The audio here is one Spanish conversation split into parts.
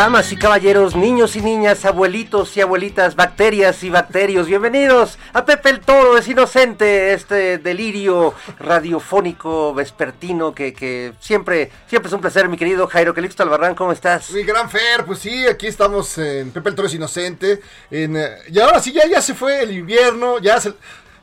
Damas y caballeros, niños y niñas, abuelitos y abuelitas, bacterias y bacterios, bienvenidos a Pepe el Toro es Inocente, este delirio radiofónico vespertino que, que siempre, siempre es un placer, mi querido Jairo Calixto Albarrán, ¿cómo estás? Mi gran Fer, pues sí, aquí estamos en Pepe el Toro es Inocente. En, eh, y ahora sí, ya, ya se fue el invierno, ya se,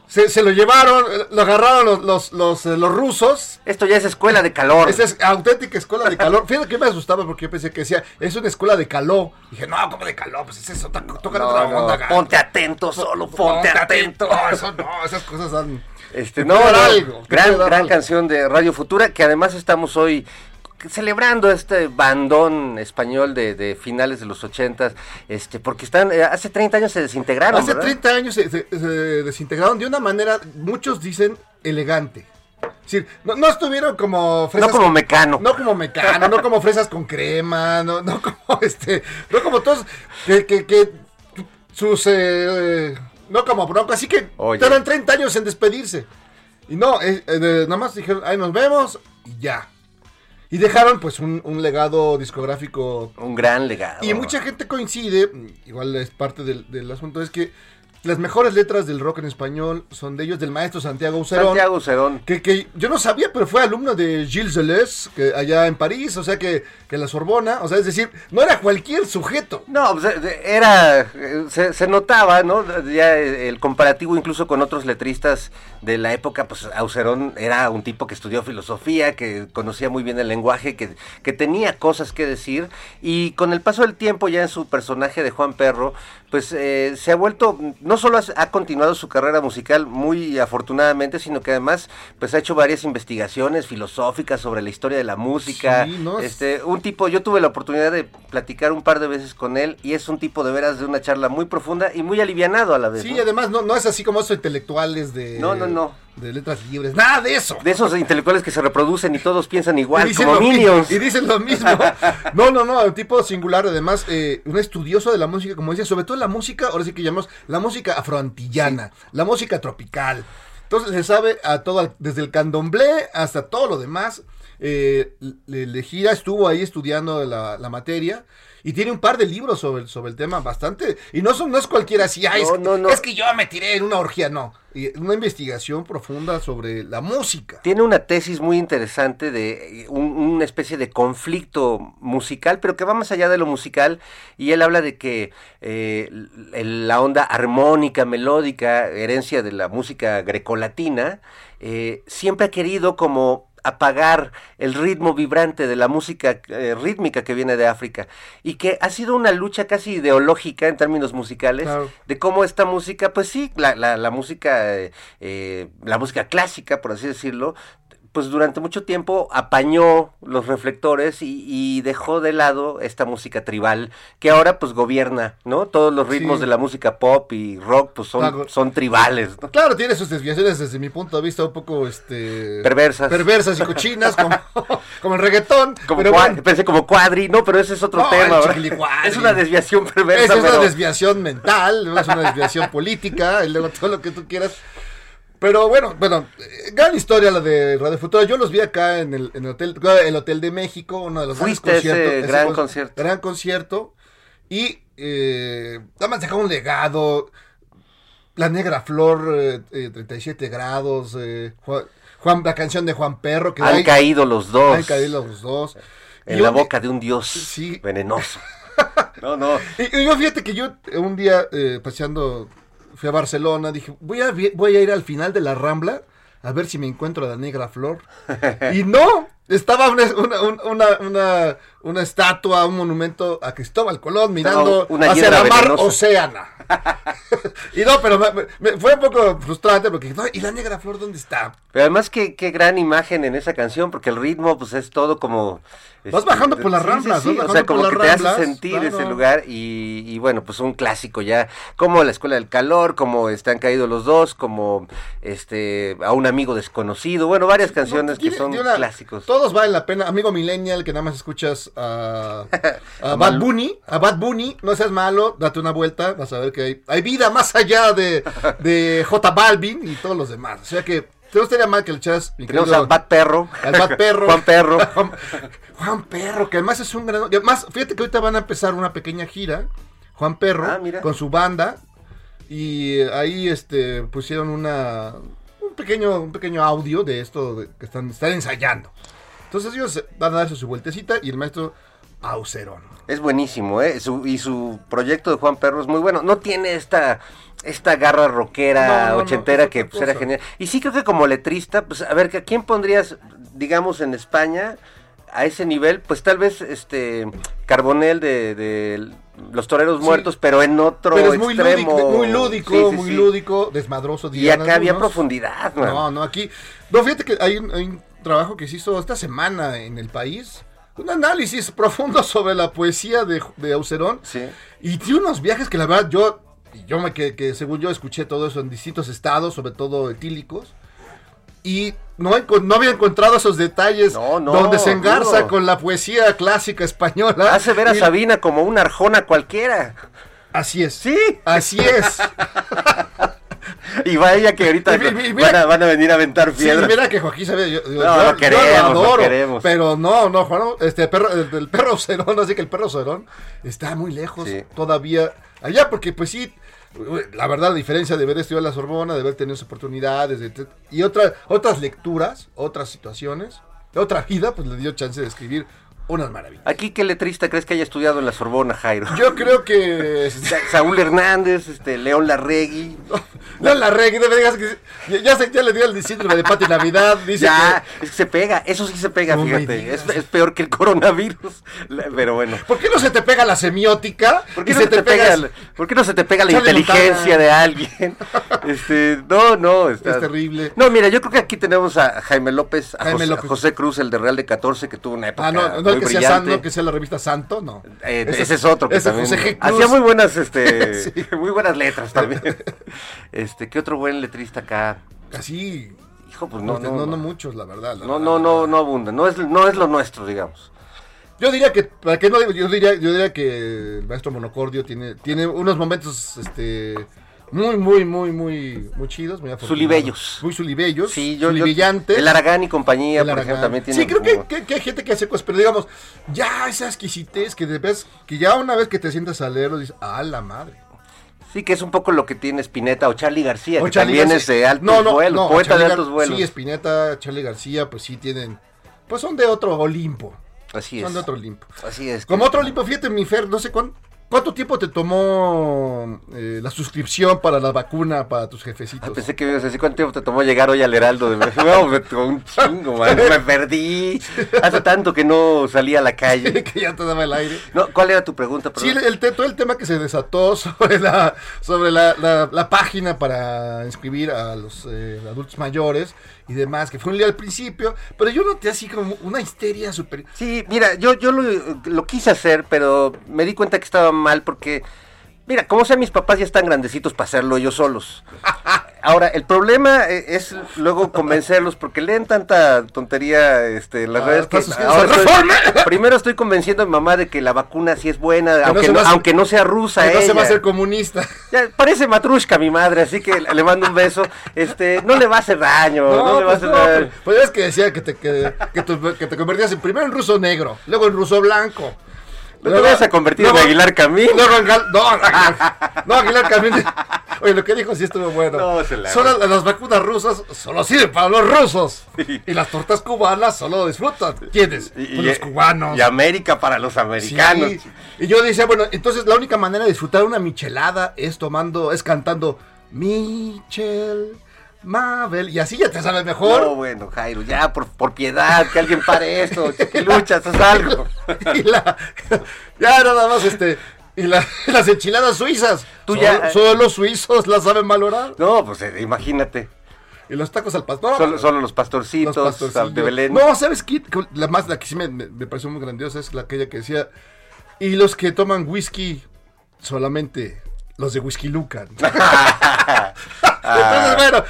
se, se lo llevaron, lo agarraron los, los, los, eh, los rusos. Esto ya es escuela de calor. Esa es auténtica escuela de calor. Fíjate que me asustaba porque yo pensé que decía, es una escuela de calor. Dije, no, como de calor, pues es eso, toca No, otra no, onda, ponte atento, solo ponte atento. No, eso no, esas cosas dan. Este, Te no, algo, gran, gran canción de Radio Futura, que además estamos hoy celebrando este bandón español de, de finales de los ochentas, este, porque están, eh, hace 30 años se desintegraron, Hace ¿verdad? 30 años se, se- se desintegraron de una manera, muchos dicen, elegante. Es decir, no, no estuvieron como No como mecano. No como mecano, no como fresas con crema, no, no como este, no como todos, que, que, que sus, eh, eh, no como bronco, así que Oye. tardan 30 años en despedirse. Y no, eh, nada más dijeron, ahí nos vemos y ya. Y dejaron pues un, un legado discográfico Un gran legado. y mucha gente coincide, igual es parte del, del asunto, es que las mejores letras del rock en español son de ellos, del maestro Santiago Ucerón. Santiago Cerón. Que, que yo no sabía, pero fue alumno de Gilles Deleuze, que allá en París, o sea que, que la Sorbona, o sea, es decir, no era cualquier sujeto. No, pues, eh, era, eh, se, se notaba, ¿no? Ya eh, el comparativo incluso con otros letristas de la época, pues Aucerón era un tipo que estudió filosofía, que conocía muy bien el lenguaje, que, que tenía cosas que decir, y con el paso del tiempo ya en su personaje de Juan Perro, pues eh, se ha vuelto, no solo ha, continuado su carrera musical muy afortunadamente, sino que además pues ha hecho varias investigaciones filosóficas sobre la historia de la música, Sí, ¿no? este, un tipo, yo tuve la oportunidad de platicar un par de veces con él y es un tipo de veras de una charla muy profunda y muy alivianado a la vez. Sí, ¿no? además no, no es así como esos intelectuales de, No, no, no. De letras libres, nada de eso. De esos intelectuales que se reproducen y todos piensan igual, y dicen, como Minions. y dicen lo mismo. No, no, no, un tipo singular, además, eh, un estudioso de la música, como decía, sobre todo la música, ahora sí que llamamos la música afroantillana, la música tropical. Entonces le sabe a todo, desde el candomblé hasta todo lo demás. Eh, le, le gira, estuvo ahí estudiando la, la materia. Y tiene un par de libros sobre, el- sobre el tema bastante. Y no son no es cualquiera así, "Ay, es, No, no, no. es que yo me tiré en una orgía, no. Y una investigación profunda sobre la música. Tiene una tesis muy interesante de un- una especie de conflicto musical, pero que va más allá de lo musical. Y él habla de que eh, la onda armónica, melódica, herencia de la música grecolatina, eh, siempre ha querido como apagar el ritmo vibrante de la música eh, rítmica que viene de África y que ha sido una lucha casi ideológica en términos musicales Claro. de cómo esta música, pues sí, la, la, la música, eh, eh, la música clásica, por así decirlo, pues durante mucho tiempo apañó los reflectores y, y dejó de lado esta música tribal que ahora pues gobierna, ¿no? Todos los ritmos Sí. de la música pop y rock pues son, Claro. son tribales, ¿no? Claro, tiene sus desviaciones desde mi punto de vista un poco este Perversas. perversas y cochinas como, como el reggaetón. Como pero bueno, pensé como cuadri, no, pero ese es otro No, tema. Es una desviación perversa, esa es una desviación mental, no es una desviación política, y luego todo lo que tú quieras. Pero bueno, bueno, eh, gran historia la de Radio Futuro. Yo los vi acá en el, en el hotel, el hotel de México, uno de los grandes a ese conciertos. gran con- concierto. Gran concierto. Y eh, nada más dejó un legado. La Negra Flor, eh, eh, 37 grados. eh, Juan, Juan- la canción de Juan Perro. Que Han hay- caído los dos han caído los dos. en Y la un- boca de un dios Sí. venenoso. No, no. Y, y yo fíjate que yo un día eh, paseando, fui a Barcelona, dije, voy a, voy a ir al final de la Rambla a ver si me encuentro a la negra flor. y no, estaba una, una, una, una, estatua, un monumento a Cristóbal Colón mirando una hacia la mar. Océana. y no, pero me- fue un poco frustrante porque, ¿y la negra flor dónde está? Pero además qué, qué gran imagen en esa canción, porque el ritmo pues es todo como... Vas bajando por las ramblas, O sea, como que te hace sentir ese lugar y, y bueno, pues un clásico ya, como La Escuela del Calor, como Están Caídos los Dos, como este A un Amigo Desconocido, bueno, varias canciones que son clásicos. Todos valen la pena. Amigo Millennial, que nada más escuchas a, a Bad Bunny. A Bad Bunny, no seas malo, date una vuelta. Vas a ver que hay, hay vida más allá de, de J Balvin y todos los demás. O sea que te gustaría mal que le echaras. mi Tenemos al Bad Perro, al Bad Perro. Juan Perro. Juan, Juan Perro, que además es un gran. Además, fíjate que ahorita van a empezar una pequeña gira. Juan Perro, Ah, con su banda. Y ahí este pusieron una un pequeño, un pequeño audio de esto de- que están, están ensayando. Entonces ellos van a darse su vueltecita y el maestro Aucerón. Es buenísimo, ¿eh? Su- y su proyecto de Juan Perro es muy bueno. No tiene esta esta garra rockera No, no, no, ochentera que pues, era genial. Y sí creo que como letrista, pues a ver, ¿a quién pondrías, digamos, en España a ese nivel? Pues tal vez este Carbonel de, de Los Toreros Sí. Muertos, pero en otro Pero es muy extremo. lúdico, muy lúdico, Sí, sí, muy sí. lúdico, desmadroso. Y dirían acá había profundidad, man. No, no, aquí. No, fíjate que hay un, hay un trabajo que se hizo esta semana en el país. Un análisis profundo sobre la poesía de, de Aucerón. Sí. Y tiene unos viajes que la verdad yo, yo me que, que según yo escuché todo eso en distintos estados, sobre todo etílicos. Y no, no había encontrado esos detalles No, no, donde se engarza con la poesía clásica española. Hace ver a Y- Sabina como una arjona cualquiera. Así es. Sí. Así es. Y vaya que ahorita Y mira- van, a, van a venir a aventar Sí, piedras. mira que Joaquín sabe, yo, yo- No, yo- lo queremos, yo lo adoro, queremos. pero no, no, Juan, este perro, el, el perro Cerón, así que el perro Cerón está muy lejos Sí. todavía allá, porque pues sí, la verdad, la diferencia de haber estudiado la Sorbona, de haber tenido oportunidades, de- y otra, otras lecturas, otras situaciones, otra vida, pues le dio chance de escribir unas maravillas. Aquí, ¿qué letrista crees que haya estudiado en la Sorbona, Jairo? Yo creo que... Sa- Saúl Hernández, este, León Larregui. No la reggae, no me digas que... Ya, ya, se- ya le dio el síndrome de Pati Navidad, dice Ya, que... es que se pega, eso sí se pega, No fíjate. Es, es peor que el coronavirus. Pero bueno. ¿Por qué no se te pega la semiótica? ¿Por qué, no se te pega, el- ¿Por qué no se te pega la Chale, inteligencia de alguien? Este, no, no, está- Es terrible. No, mira, yo creo que aquí tenemos a Jaime López, a, Jaime José, a López. José Cruz, el de Real de 14, que tuvo una época Ah, no, no muy que sea, brillante. No que sea la revista Santo, no. Eh, ese, es otro que ese también hacía muy buenas este Sí. muy buenas letras también este qué otro buen letrista acá Así, hijo pues no, no no, no no, muchos, la verdad. la no verdad. no no no abunda no es no es lo nuestro digamos Yo diría que, para que no digo, yo diría, yo diría que el maestro Monocordio tiene, tiene unos momentos, este, muy, muy, muy, muy, muy chidos, muy. Sulibellos. Muy sulibellos, Sí, yo, yo sulibellantes. el Aragán y compañía, El por Aragán. ejemplo, también tiene Sí, creo que, como- que- que hay gente que hace cosas, pero digamos, ya esa exquisitez que vez, que ya una vez que te sientas a leerlo, dices, ¡ah, la madre! Sí, que es un poco lo que tiene Spinetta o Charlie García, O que Charlie también García. es de altos No, no, vuelos, no, poeta Charlie de altos vuelos. Sí, Spinetta, Charlie García, pues sí tienen, pues son de otro Olimpo. Así es. Son de otro Olimpo. Así es. Como otro Olimpo, fíjate, mi Fer, no sé cuán- cuánto tiempo te tomó eh, la suscripción para la vacuna para tus jefecitos. Ah, pensé que ibas a decir cuánto tiempo te tomó llegar hoy al Heraldo. De... No, me tomó un chingo, man. Me perdí. Hace tanto que no salí a la calle. que ya te daba el aire. No, ¿Cuál era tu pregunta? Sí, perdón? el, el te- todo el tema que se desató sobre la sobre la, la- la página para inscribir a los eh, adultos mayores y demás, que fue un día al principio, pero yo noté así como una histeria súper... Sí, mira, yo, yo lo, lo quise hacer, pero me di cuenta que estaba mal porque, mira, como sea, mis papás ya están grandecitos para hacerlo ellos solos. Ahora, el problema eh, es luego convencerlos porque leen tanta tontería este, en las Ah, redes que ahora estoy- primero estoy convenciendo a mi mamá de que la vacuna sí es buena, aunque, no, aunque sea rusa que no se va a hacer comunista. Ya, parece matrushka mi madre, así que le mando un beso. Este, no le va a hacer daño, no, le va a pues hacer daño. pues, pues es que decía que te, que, que tu- que te convertías en primero en ruso negro, luego en ruso blanco. No te vayas a convertir en Aguilar Camín. No, Aguilar- no, Aguilar Camín. Oye, lo que dijo sí estuvo bueno. No, se la- Solo las vacunas rusas solo sirven para los rusos. Y las tortas cubanas solo disfrutan. ¿Quiénes? Pues los cubanos. Y América para los americanos. Sí. Y yo decía, bueno, entonces la única manera de disfrutar una michelada es tomando, es cantando Michel, Mabel, y así ya te sabes mejor. No, bueno, Jairo, ya, por, por piedad, que alguien pare esto, que luchas, haz algo. y la, ya nada más este, y la- las enchiladas suizas. Tú solo, ya- solo los suizos las saben valorar. No, pues eh, imagínate, Y los tacos al pastor. solo, solo los los pastorcitos, pastorcillos. de Belén. No, ¿sabes qué? La más, la que sí me, me- me pareció muy grandiosa es la aquella que decía, y los que toman whisky, solamente los de Whisky Lucan. Entonces, bueno,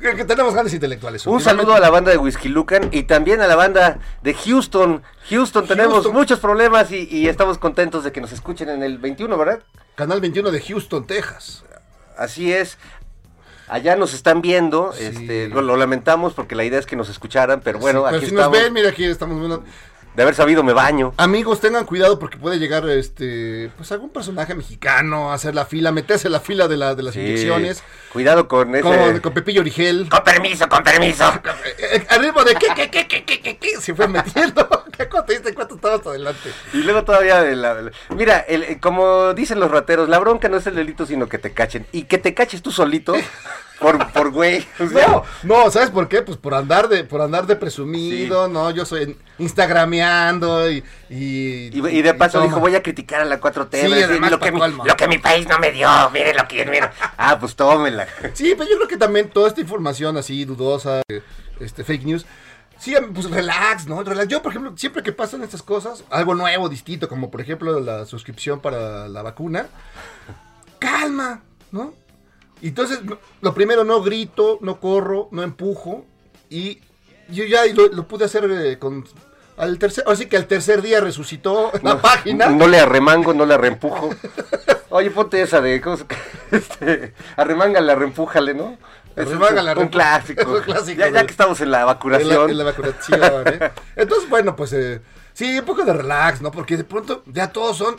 que, que tenemos grandes intelectuales. Un saludo a la banda de Whisky Lucan y también a la banda de Houston. Houston, tenemos Houston. muchos problemas y, y estamos contentos de que nos escuchen en el 21, ¿verdad? Canal 21 de Houston, Texas. Así es. Allá nos están viendo, Sí. este, lo, lo lamentamos porque la idea es que nos escucharan, pero bueno, Sí, pero aquí si estamos. nos ven, mira, aquí estamos viendo. De haber sabido me baño. Amigos, tengan cuidado porque puede llegar este pues algún personaje mexicano a hacer la fila, meterse en la fila de, la, de las Sí. inyecciones. Cuidado con ese. Con, con Pepillo Origel. Con permiso, con permiso. Eh, eh, ritmo de que, que, que, que, que, que, se fue metiendo. ¿Qué cuánto te diste cuánto estabas adelante? Y luego todavía, la- mira, el- el- como dicen los rateros, la bronca no es el delito, sino que te cachen. Y que te caches tú solito, por, por güey. o sea, No, no, ¿sabes por qué? Pues por andar de, por andar de presumido, no, yo soy instagrameando y, y, Y, y de paso dijo, voy a criticar a la 4T. Sí, va a decir, además, lo, que mi, lo que mi país no me dio, mire lo que mire. Ah, pues tómela. Sí, pero yo creo que también toda esta información así dudosa, este fake news, sí, pues relax, ¿no? Relax. Yo, por ejemplo, siempre que pasan estas cosas, algo nuevo, distinto, como por ejemplo la suscripción para la vacuna, calma, ¿no? Entonces, lo primero, no grito, no corro, no empujo, y yo ya lo, lo pude hacer eh, con... Al tercer, así que al tercer día resucitó la página. No le arremango, no le arrempujo. Oye, ponte esa de. ¿cómo se- este, arremángale, arrempújale, ¿no? Es Arremángale, un arrempu- clásico. es un clásico Ya, que estamos en la En vacunación. la, en la vacunación, ¿eh? Entonces, bueno, pues eh, sí, un poco de relax, ¿no? Porque de pronto ya todos son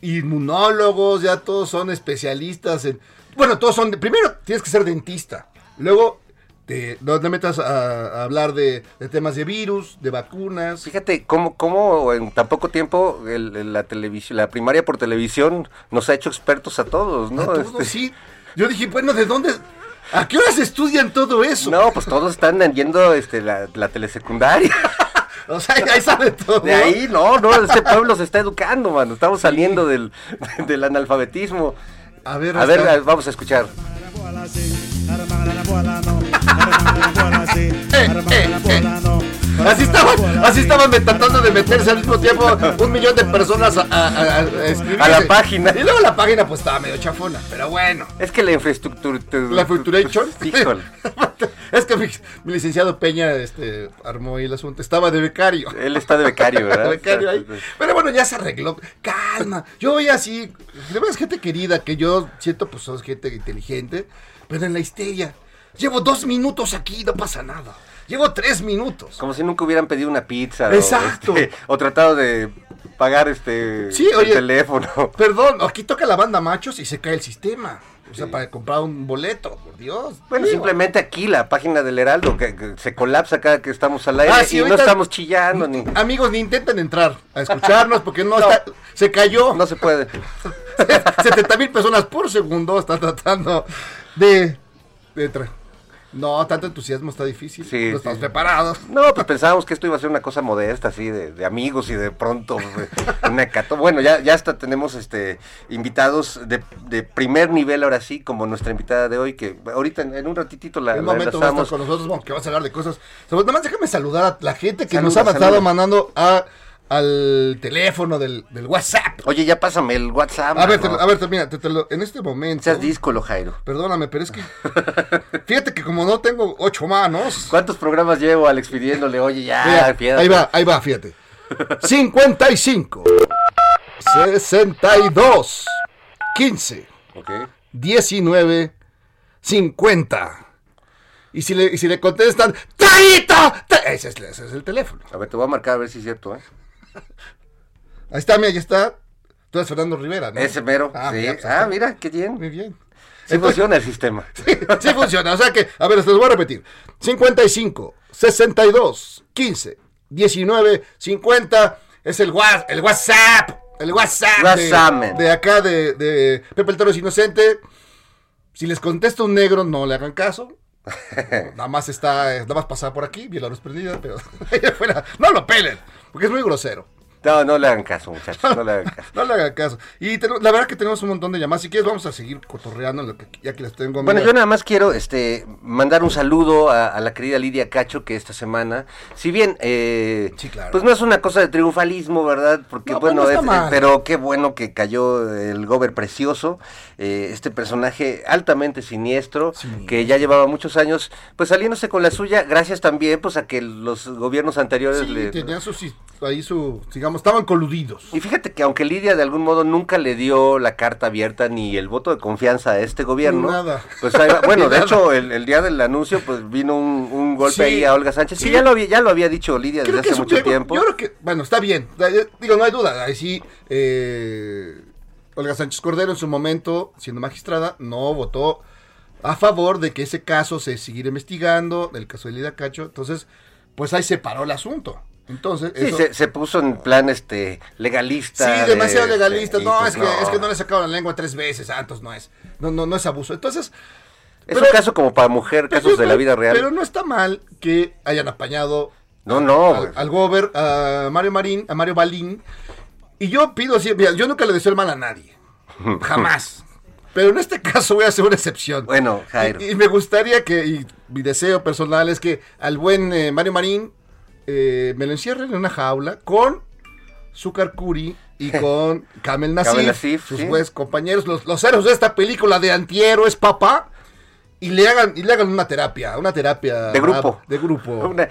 inmunólogos, ya todos son especialistas en... Bueno, todos son... Primero tienes que ser dentista. Luego te, no te metas a, a hablar de, de temas de virus, de vacunas. Fíjate cómo, cómo en tan poco tiempo el- el- la televisión, la primaria por televisión nos ha hecho expertos a todos, ¿no? A todos, Este, sí. Yo dije, bueno, ¿de dónde? ¿A qué horas estudian todo eso? No, pues todos están yendo este, la, la telesecundaria. O sea, ahí sabe todo. De ahí, no, no, este pueblo se está educando, mano. Estamos saliendo del, del analfabetismo. A ver, A ver, Oscar. a- vamos a escuchar. Así estaban, así estaban tratando de meterse al mismo tiempo un millón de personas a, a- a- a escribirse. A la página. Y luego la página pues estaba medio chafona, pero bueno. Es que la infraestructura. La. Híjole. Es que mi, mi licenciado Peña este, armó ahí el asunto. Estaba de becario. Él está de becario, ¿verdad? Becario ahí. Pero bueno, ya se arregló. Calma. Yo voy así. De verdad es gente querida que yo siento, pues sos gente inteligente. Pero en la histeria. Llevo dos minutos aquí, no pasa nada. Llevo tres minutos. Como si nunca hubieran pedido una pizza. Exacto. O, este, o tratado de pagar este Sí, el oye. teléfono. Perdón, aquí toca la banda machos y se cae el sistema. O sea, para comprar un boleto, por Dios. Bueno, Digo, simplemente aquí la página del Heraldo, que, que se colapsa cada que estamos al aire Ah, sí, y no estamos chillando ni... Amigos, ni intenten entrar a escucharnos porque no, No. está. Se cayó. No se puede. 70 mil personas por segundo están tratando de. de tra- no, tanto entusiasmo está difícil. Sí, no estamos sí. preparados. No, pues pensábamos que esto iba a ser una cosa modesta, así, de, de amigos y de pronto una cato. Bueno, ya, ya hasta tenemos este invitados de, de primer nivel ahora sí, como nuestra invitada de hoy, que ahorita en, en un ratitito la, En un la momento va a estar enlazamos. con nosotros, bueno, que vas a hablar de cosas. Nada más déjame saludar a la gente que nos ha saluda. mandando a, al teléfono del, del WhatsApp. Oye, ya pásame el WhatsApp. A ver, te- a ver, te- mira, te- te lo- en este momento. Seas díscolo, Jairo. Perdóname, pero es que. Fíjate que como no tengo ocho manos. ¿Cuántos programas llevo, Alex, pidiéndole, oye, ya, Mira, piedra? ahí va, ahí va, fíjate. 55, 62, 15, Ok. 19, 50. Y si le, y si le contestan. Tra-", Ese es, ese es el teléfono. A ver, te voy a marcar a ver si es cierto, ¿eh? Ahí está, mira, ahí está. Tú eres Fernando Rivera, ¿no? Ese mero. Ah, sí. mira, pues, ah, mira, qué bien. Muy bien. Sí funciona el sistema. Sí funciona. O sea que, a ver, se los voy a repetir. 55, 62, 15, 19, 50. Es el, wa- el WhatsApp. El WhatsApp. de- WhatsApp, man. De, acá, de, de Pepe el Toro es Inocente. Si les contesta un negro, no le hagan caso. Nada más está, nada más pasar por aquí, vi la luz pero allá afuera, no lo pelen, porque es muy grosero. No, no le hagan caso, muchachos, no le hagan caso. No le hagan caso. Y te- la verdad que tenemos un montón de llamadas. Si quieres, vamos a seguir cotorreando lo que ya que las tengo. Bueno, mira. yo nada más quiero este mandar un saludo a, a la querida Lidia Cacho que esta semana, si bien eh, Sí, claro. pues no es una cosa de triunfalismo, ¿verdad? Porque No, pues bueno, es- pero qué bueno que cayó el Gober precioso, eh, este personaje altamente siniestro Sí. que ya llevaba muchos años pues saliéndose con la suya, gracias también pues a que los gobiernos anteriores Sí, le tenían ahí su, digamos, estaban coludidos. Y fíjate que aunque Lidia de algún modo nunca le dio la carta abierta ni el voto de confianza a este gobierno, Nada. pues ahí va. bueno, de Nada. hecho el, el día del anuncio pues vino un, un golpe Sí. ahí a Olga Sánchez, Sí. que ya lo había, ya lo había dicho Lidia desde hace mucho tiempo. Yo creo que, bueno, está bien. Digo, no hay duda. Ahí sí, eh, Olga Sánchez Cordero en su momento, siendo magistrada, no votó a favor de que ese caso se siguiera investigando, el caso de Lidia Cacho. Entonces, pues ahí se paró el asunto. Entonces, Sí, eso- se, se puso en plan este legalista. Sí, de- demasiado legalista. y, No, pues, es, que, es que no le sacaron la lengua tres veces, Santos, no es. No, no, no es abuso. Entonces, Es pero- un caso como para mujer, casos pero de la vida real. Pero no está mal que hayan apañado no, no. al, al Gober, a Mario Marín, a Mario Balín. Y yo pido así, mira, yo nunca le deseo el mal a nadie. Jamás. Pero en este caso voy a hacer una excepción. Bueno, Jairo. Y, y me gustaría que, y mi deseo personal es que al buen eh, Mario Marín eh, me lo encierren en una jaula con Zucar Curi y con Kamel Nasif, Kamel Nasif, sus buenos compañeros, los, los héroes de esta película de antihéroes, papá. Y le hagan, y le hagan una terapia, una terapia De grupo. De grupo. Una-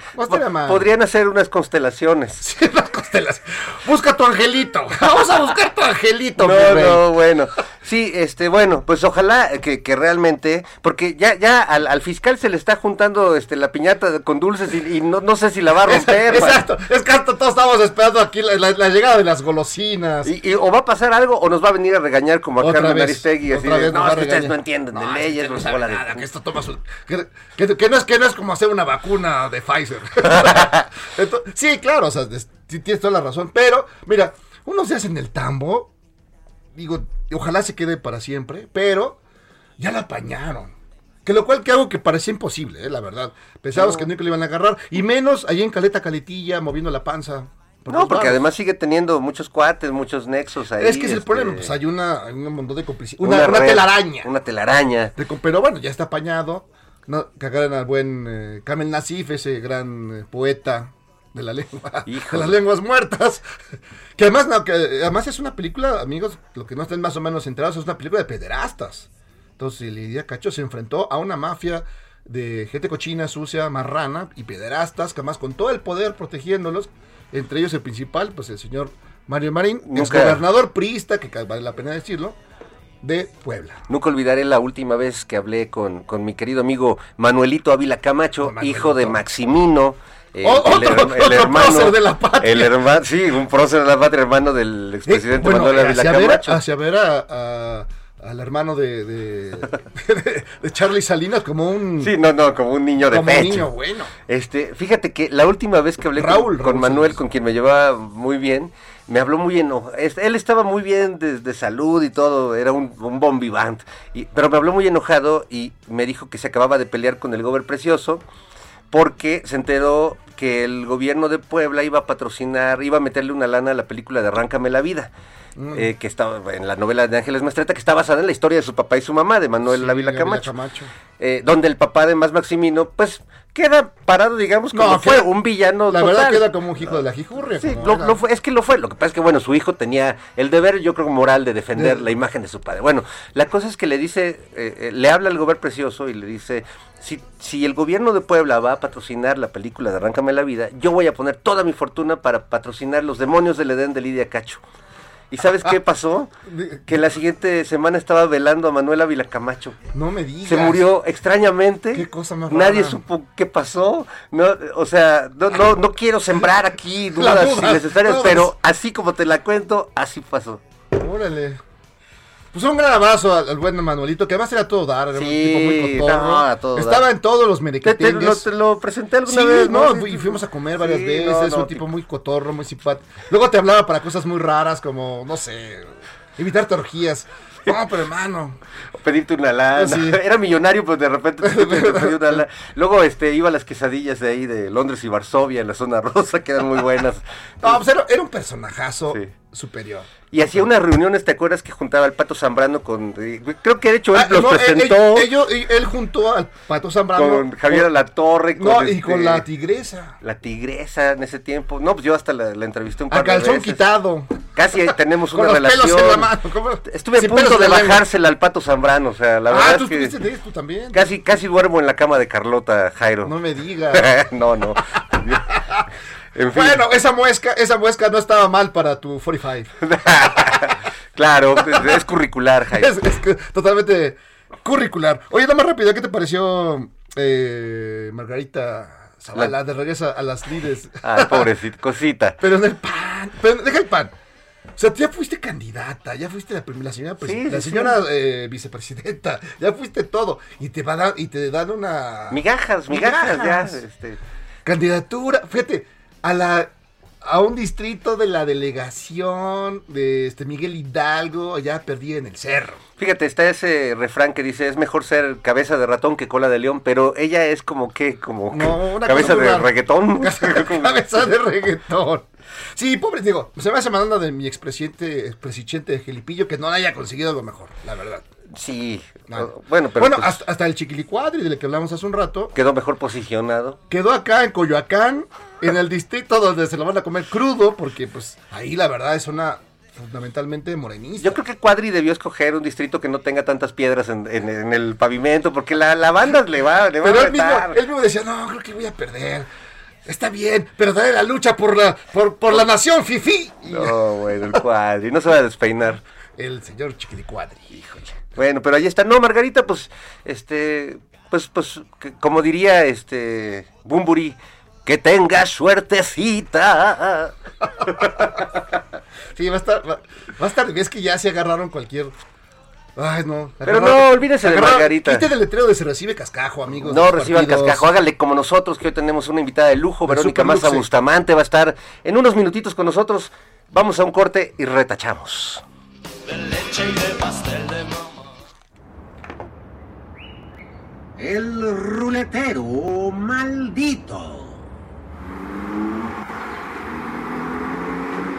mal. podrían hacer unas constelaciones. Sí, las constelaciones. Busca tu angelito. Vamos a buscar tu angelito, No, no, bueno. Sí, este, bueno, pues ojalá que, que realmente, porque ya, ya al, al fiscal se le está juntando este la piñata de- con dulces y, y no, no sé si la va a romper. man. Exacto, es que hasta todos estamos esperando aquí la, la- la llegada de las golosinas. Y, y o va a pasar algo o nos va a venir a regañar como a Carmen Aristegui, así otra de, no, es que ustedes regañar". no entienden de No, leyes, este no sabe bola de- nada, que esto toma su- que, que- que no es, que no es como hacer una vacuna de Pfizer. Entonces, sí, claro, o sea, tienes toda la razón. Pero, mira, unos días en el tambo, digo, ojalá se quede para siempre, pero ya la apañaron. Que lo cual que algo que parecía imposible, eh, la verdad. Pensábamos que nunca le iban a agarrar. Y menos ahí en Caleta Caletilla, moviendo la panza. por No, porque además sigue teniendo muchos cuates, muchos nexos ahí. Es que es el este, problema, pues hay una, hay un montón de complicidad. Una, telaraña. Una telaraña. Pero bueno, ya está apañado. No, cagaron al buen eh, Kamel Nasif, ese gran eh, poeta de la lengua, Híjole. de las lenguas muertas. Que además, no, que además es una película, amigos, lo que no estén más o menos enterados, es una película de pederastas. Entonces Lidia Cacho se enfrentó a una mafia de gente cochina, sucia, marrana y pederastas, que además con todo el poder protegiéndolos, entre ellos el principal, pues el señor Mario Marín, ex gobernador priista, que vale la pena decirlo, de Puebla. Nunca olvidaré la última vez que hablé con, con mi querido amigo Manuelito Ávila Camacho, Manuelito. hijo de Maximino. Eh, el, otro- otro hermano prócer de la patria. El hermano, sí, un prócer de la patria, hermano del expresidente Eh, bueno, Manuel Ávila hacia ver, Camacho. hacia ver a- a- al hermano de, de, de- de Charlie Salinas como un, Sí, no, no, como un niño de como un pecho. niño bueno. Este, fíjate que la última vez que hablé con- Raúl, con, Raúl Manuel, Salinas. con quien me llevaba muy bien, me habló muy enojado. Él estaba muy bien de, de salud y todo, era un, un bon vivant. Y, pero me habló muy enojado y me dijo que se acababa de pelear con el Gober Precioso porque se enteró que el gobierno de Puebla iba a patrocinar, iba a meterle una lana a la película de Arráncame la Vida. Mm. eh, que estaba en la novela de Ángeles Mastreta, que está basada en la historia de su papá y su mamá, de Manuel Sí, Ávila Ávila Camacho Camacho. eh, donde el papá de Más Maximino, pues queda parado, digamos, como No, fue queda- un villano La total. verdad queda como un hijo de la jijurria. Sí, lo, fue, es que lo fue. Lo que pasa es que, bueno, su hijo tenía el deber, yo creo, moral de defender De- la imagen de su padre. Bueno, la cosa es que le dice, eh, eh, le habla al gobierno precioso y le dice, si, si el gobierno de Puebla va a patrocinar la película de Arráncame la Vida, yo voy a poner toda mi fortuna para patrocinar Los Demonios del Edén de Lidia Cacho. ¿Y sabes qué pasó? Que la siguiente semana estaba velando a Manuel Ávila Camacho. No me digas. Se murió extrañamente. Qué cosa más Nadie rara. supo qué pasó. No, o sea, no, no, no quiero sembrar aquí dudas duda, innecesarias, pero así como te la cuento, así pasó. Órale. Pues un gran abrazo al, al buen Manuelito, que además era todo dar, era un Sí, tipo muy cotorro. no, todo. Estaba en todos los Te, te- merequetengues. lo, te lo presenté alguna Sí, vez, no, Sí, y fuimos a comer varias sí, veces, no, un no, tipo muy cotorro, muy simpático. Luego te hablaba para cosas muy raras como, no sé, evitar orgías. No, pero hermano, Pedirte una lana. Sí. Era millonario, pero de repente te, te pedí una lana. Luego este, iba a las quesadillas de ahí de Londres y Varsovia, en la zona rosa, que eran muy buenas. no, pues era, era un personajazo Sí. Superior. Y hacía unas reuniones, ¿te acuerdas que juntaba al Pato Zambrano con... eh, creo que de hecho él Ah, los no, él- presentó él, ellos- él- él juntó al Pato Zambrano. con Javier con- Alatorre. Con No, y este, con la tigresa. La tigresa en ese tiempo. No, pues yo hasta la, la entrevisté un par A de calzón veces. quitado. Casi tenemos Con una los relación. pelos en la mano. Estuve a punto de bajársela al Pato Zambrano, o sea, la verdad Ah, es tú que estuviste de esto también. casi, casi duermo en la cama de Carlota, Jairo. No me digas. no, no. en fin. Bueno, esa muesca, esa muesca no estaba mal para tu 45. claro, es, curricular, Jairo. Es, totalmente curricular. Oye, nada más rápido, ¿qué te pareció eh, Margarita Zavala La- de regreso a las lides? Ay, pobrecita, cosita. Pero en el pan, pero deja el pan. O sea, tú ya fuiste candidata, ya fuiste la, la señora, Sí, la sí, señora eh, vicepresidenta, ya fuiste todo. Y te va a dar, y te dan una Migajas, migajas, Migajas. ya. Este. candidatura, fíjate, a la a un distrito de la delegación de este Miguel Hidalgo, ya perdí en el cerro. Fíjate, está ese refrán que dice, es mejor ser cabeza de ratón que cola de león, pero ella es como que, como No, una cabeza de reggaetón. Cabeza de reggaetón. Sí, pobre, digo, se me hace mandando de mi expresidente, expresidente de Gelipillo que no haya conseguido algo mejor, la verdad. Sí, No. bueno, pero bueno, pues, hasta, hasta el chiquilicuadri del que hablamos hace un rato, quedó mejor posicionado. quedó acá en Coyoacán, en el distrito donde se lo van a comer crudo, porque pues ahí la verdad es una fundamentalmente morenista. Yo creo que Cuadri debió escoger un distrito que no tenga tantas piedras en, en- en el pavimento, porque la, la banda le va, le va Pero a él mismo, retar. él mismo decía, no, creo que voy a perder. Está bien, pero dale la lucha por la, por, por la nación, Fifi. No, bueno, el Cuadri, no se va a despeinar. el señor Chiquilicuadri. Híjole. Bueno, pero ahí está. No, Margarita, pues, este, pues, pues, que- como diría este Bumburi, que tenga suertecita. Sí, va a estar, va, va a estar, es que ya se agarraron cualquier... Ay, no. Pero no, olvídese de Margarita. Quite del letrero de se recibe cascajo, amigos. No de los reciba el partidos. cascajo, hágale como nosotros, que hoy tenemos una invitada de lujo, Verónica Maza. Bustamante, va a estar en unos minutitos con nosotros. Vamos a un corte y retachamos. de leche y de pastel de mamá. El ruletero maldito.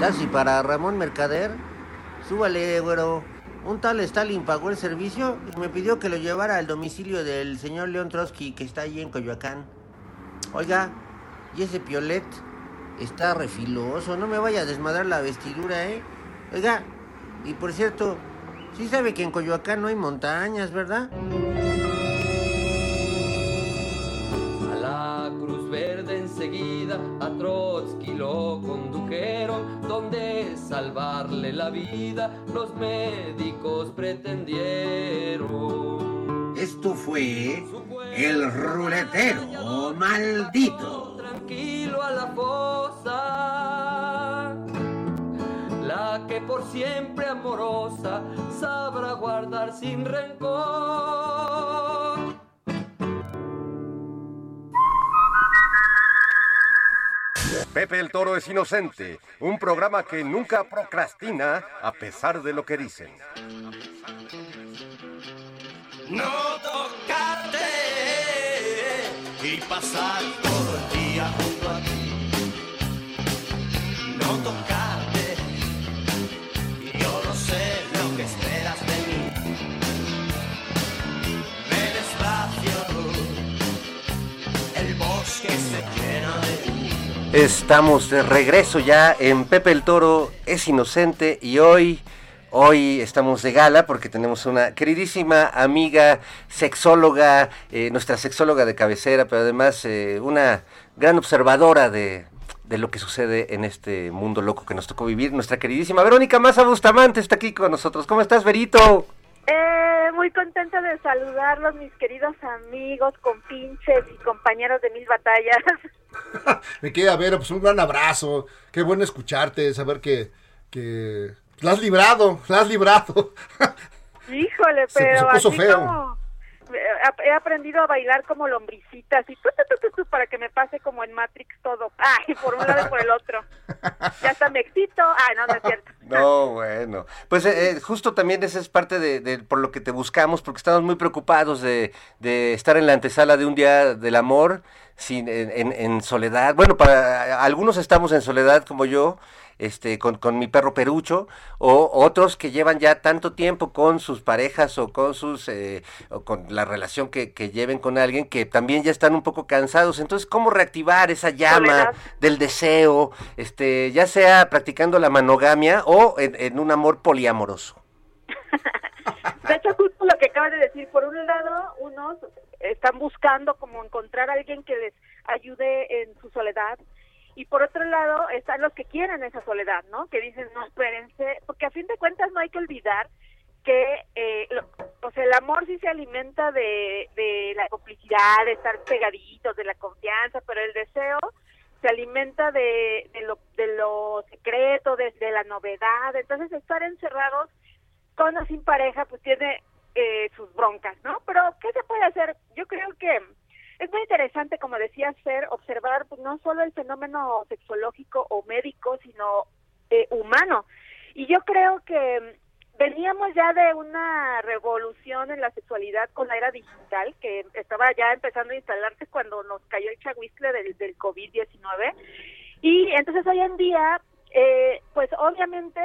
Taxi para Ramón Mercader. Súbale, güero. Un tal Stalin pagó el servicio y me pidió que lo llevara al domicilio del señor León Trotsky, que está allí en Coyoacán. Oiga, y ese piolet está refiloso. No me vaya a desmadrar la vestidura, ¿eh? Oiga, y por cierto, sí sabe que en Coyoacán no hay montañas, ¿verdad? Salvarle la vida los médicos pretendieron. Esto fue el ruletero maldito. Tranquilo a la fosa, la que por siempre amorosa sabrá guardar sin rencor. Pepe el Toro es inocente, un programa que nunca procrastina a pesar de lo que dicen. No tocarte y pasar todo el día junto a ti. No tocarte, yo no sé lo que esperas de mí. Me despacio, el bosque se. Estamos de regreso ya en Pepe el Toro es inocente y hoy hoy estamos de gala porque tenemos una queridísima amiga sexóloga, eh, nuestra sexóloga de cabecera, pero además eh, una gran observadora de, de lo que sucede en este mundo loco que nos tocó vivir. Nuestra queridísima Verónica Maza Bustamante está aquí con nosotros. ¿Cómo estás, Verito? Eh, muy contenta de saludarlos, mis queridos amigos, compinches y compañeros de mil batallas. Me queda ver, pues un gran abrazo. Qué bueno escucharte, saber que, que la has librado, la has librado. Híjole, pero se puso así feo. como he he aprendido a bailar como lombricitas y tu, para que me pase como en Matrix todo. Ay, por un lado y por el otro. Ya hasta me excito. Ay, no, no es cierto. No, bueno. Pues eh, eh, justo también esa es parte de, por lo que te buscamos, porque estamos muy preocupados de, estar en la antesala de un día del amor sin, en- en soledad. Bueno, para algunos estamos en soledad como yo, este, con, con mi perro perucho, o otros que llevan ya tanto tiempo con sus parejas o con sus eh, o con la relación que, que lleven con alguien que también ya están un poco cansados. Entonces, ¿cómo reactivar esa llama Soledad. del deseo, este, ya sea practicando la monogamia o en, en un amor poliamoroso? De hecho, justo lo que acabas de decir, por un lado, unos están buscando como encontrar a alguien que les ayude en su soledad y por otro lado están los que quieren esa soledad, ¿no? Que dicen, no, espérense, porque a fin de cuentas no hay que olvidar que eh, lo- sea, el amor sí se alimenta de, de la complicidad, de estar pegaditos, de la confianza, pero el deseo se alimenta de, de, lo, de lo secreto, de, de la novedad. Entonces, estar encerrados con o sin pareja, pues tiene eh, sus broncas, ¿no? Pero, ¿qué se puede hacer? Yo creo que es muy interesante, como decía Fer, observar no solo el fenómeno sexológico o médico, sino eh, humano. Y yo creo que mm, veníamos ya de una revolución en la sexualidad con la era digital, que estaba ya empezando a instalarse cuando nos cayó el chahuiscle del, del COVID-19. Y entonces hoy en día, eh, pues obviamente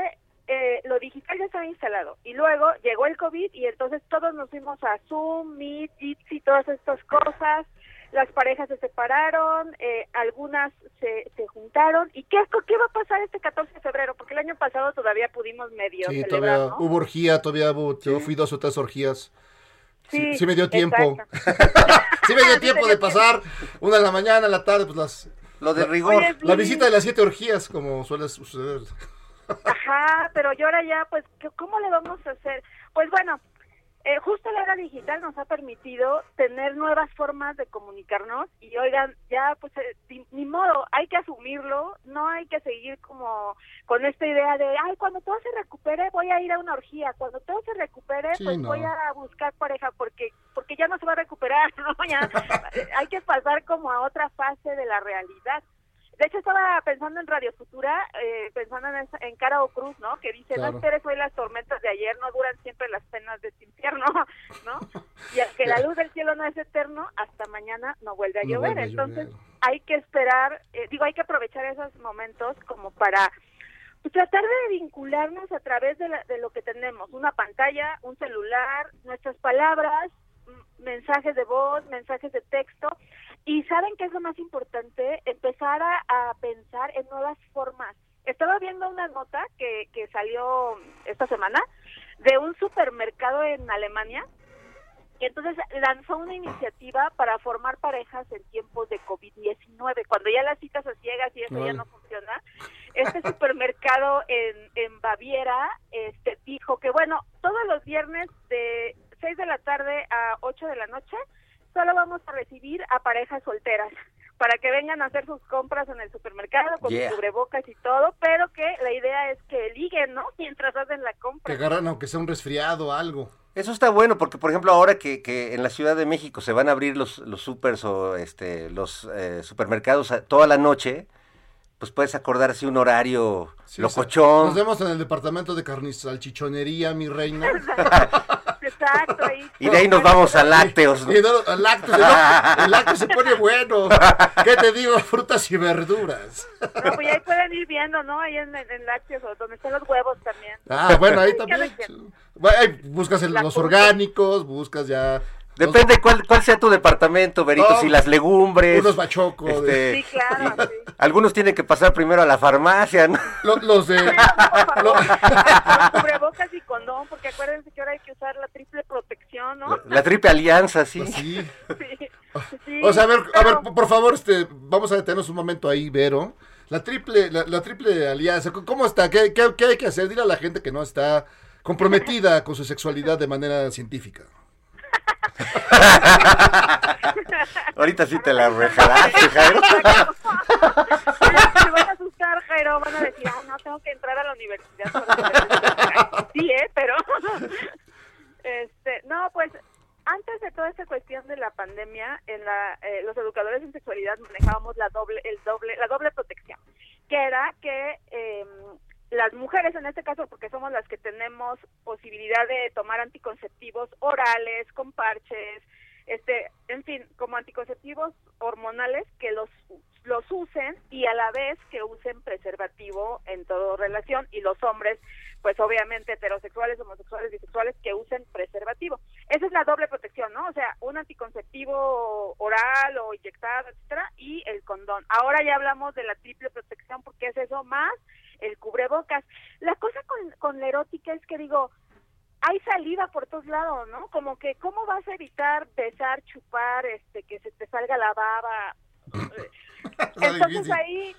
eh, lo digital ya estaba instalado. Y luego llegó el COVID y entonces todos nos fuimos a Zoom, Meet, Jitsi, todas estas cosas. Las parejas se separaron, eh, algunas se, se juntaron. ¿Y qué, qué va a pasar este 14 de febrero? Porque el año pasado todavía pudimos medio Sí, celebrar, todavía ¿no? hubo orgía, todavía hubo, yo fui dos o tres orgías. Sí, Sí, sí me dio tiempo. sí me dio tiempo de pasar una en la mañana, en la tarde, pues las... Lo de rigor. Oye, La visita de las siete orgías, como suele suceder. Ajá, pero yo ahora ya, pues, ¿qué- ¿cómo le vamos a hacer? Pues bueno, eh, justo la era digital nos ha permitido tener nuevas formas de comunicarnos y oigan, ya pues eh, ni, ni modo, hay que asumirlo, no hay que seguir como con esta idea de, ay, cuando todo se recupere voy a ir a una orgía, cuando todo se recupere Sí, pues no. voy a buscar pareja porque porque ya no se va a recuperar, ¿no? Ya, hay que pasar como a otra fase de la realidad. De hecho, estaba pensando en Radio Futura, eh, pensando en, esa- en Cara o Cruz, ¿no? Que dice, Claro. no esperes hoy las tormentas de ayer, no duran siempre las penas de este infierno, ¿no? Y aunque la luz del cielo no es eterno, hasta mañana no vuelve a No llover. vuelve a Entonces, llover. hay que esperar, eh, digo, hay que aprovechar esos momentos como para pues, tratar de vincularnos a través de, la- de lo que tenemos, una pantalla, un celular, nuestras palabras, mensajes de voz, mensajes de texto, y saben qué es lo más importante, empezar a, a pensar en nuevas formas. Estaba viendo una nota que, que salió esta semana de un supermercado en Alemania y entonces lanzó una iniciativa para formar parejas en tiempos de COVID-19, cuando ya las citas así eso ya no funciona. Este supermercado en, en Baviera este, dijo que, bueno, todos los viernes de 6 de la tarde a 8 de la noche, solo vamos a recibir a parejas solteras para que vengan a hacer sus compras en el supermercado con Yeah. sus cubrebocas y todo, pero que la idea es que liguen, ¿no? Mientras hacen la Que compra. agarran aunque sea un resfriado, algo. Eso está bueno porque, por ejemplo, ahora que, que en la Ciudad de México se van a abrir los, los supers o este, los eh, supermercados toda la noche, pues puedes acordar así un horario Sí, locochón. Nos vemos en el departamento de carniz salchichonería, mi reina. Exacto, ahí. Y de ahí nos vamos a lácteos. ¿no? Y no, el lácteo, el, el lácteo se pone bueno. ¿Qué te digo? Frutas y verduras. No, pues ahí pueden ir viendo, ¿no? Ahí en, en, lácteos, o donde están los huevos también. Ah, bueno, ahí también. ahí buscas el- los orgánicos, buscas ya. Depende cuál, cuál sea tu departamento, Berito, No, si las legumbres. Unos bachocos. este, Sí, claro, sí. Algunos tienen que pasar primero a la farmacia, ¿no? lo- los de. Con cubrebocas y condón, porque acuérdense que ahora hay que usar la triple protección, ¿no? La triple alianza, sí. Pues sí. Sí. Sí, O sea, a ver, a ver, por favor, este, vamos a detenernos un momento ahí, Vero. La triple, la, la triple alianza, ¿cómo está? ¿Qué, qué, qué hay que hacer? Dile a la gente que no está comprometida con su sexualidad de manera científica. Ahorita sí te la rejalaste, Jairo. Se van a asustar, Jairo, van a decir, ah, no, tengo que entrar a la universidad. para saber". Sí, ¿eh? Pero, este, no, pues, antes de toda esta cuestión de la pandemia, en la, eh, los educadores en sexualidad manejábamos la doble, el doble, la doble protección, que era que eh, las mujeres, en este caso, porque somos las que tenemos posibilidad de tomar anticonceptivos orales, con parches, este, en fin, como anticonceptivos hormonales que los los usen y a la vez que usen preservativo en toda relación y los hombres pues obviamente heterosexuales, homosexuales, bisexuales que usen preservativo. Esa es la doble protección, ¿no? O sea, un anticonceptivo oral o inyectado, etcétera, y el condón. Ahora ya hablamos de la triple protección porque es eso más el cubrebocas. La cosa con, con la erótica es que digo, hay saliva por todos lados, ¿no? Como que, ¿cómo vas a evitar besar, chupar, este, que se te salga la baba? Entonces ahí,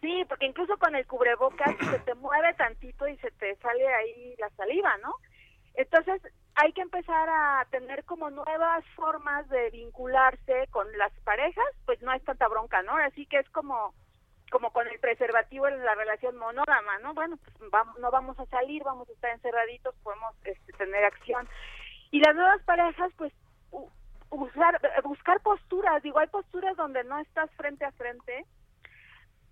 sí, porque incluso con el cubrebocas se te mueve tantito y se te sale ahí la saliva, ¿no? Entonces hay que empezar a tener como nuevas formas de vincularse con las parejas, pues no es tanta bronca, ¿no? Así que es como como con el preservativo en la relación monógama, ¿no? Bueno, pues vamos, no vamos a salir, vamos a estar encerraditos, podemos este, tener acción. Y las nuevas parejas, pues, usar, buscar posturas, digo, hay posturas donde no estás frente a frente,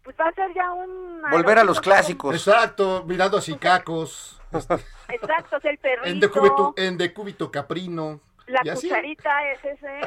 pues va a ser ya un... Volver a los clásicos. Exacto, mirando así cacos, como- Exacto, es el perrito, en decúbito, en decúbito caprino. la y así. cucharita es ese,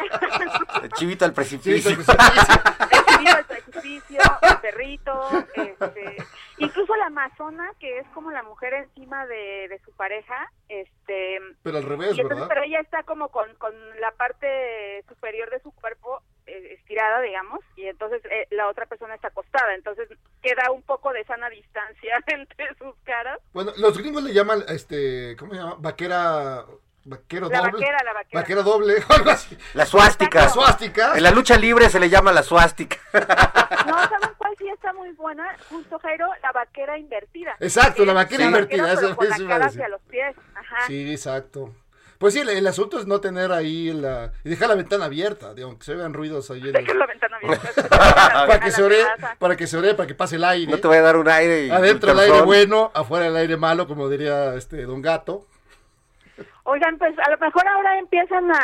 El chivito al precipicio. sí, sí. el chivito, el perrito, este, incluso la amazona, que es como la mujer encima de, de su pareja, este... Pero al revés, entonces, ¿verdad? pero ella está como con, con la parte superior de su cuerpo eh, estirada, digamos, y entonces eh, la otra persona está acostada, entonces queda un poco de sana distancia entre sus caras. Bueno, los gringos le llaman, este, ¿cómo se llama? Vaquera, vaquero La doble. vaquera, la vaquera. Vaquera doble, algo así. La suástica. La suástica. En la lucha libre se le llama la suástica. No, ¿saben cuál sí está muy buena? Justo, Jairo, la vaquera invertida. Exacto, la Es vaquera invertida, pero eso- con eso la cara hacia los pies, ajá. Sí, exacto. Pues sí, el, el asunto es no tener ahí la... Y dejar la ventana abierta, digo, que se vean ruidos ahí en el- la ventana abierta. para que se ore, para que se ore, para que pase el aire. No te voy a dar un aire. y Adentro un el aire bueno, afuera el aire malo, como diría este Don Gato. Oigan, pues a lo mejor ahora empiezan a,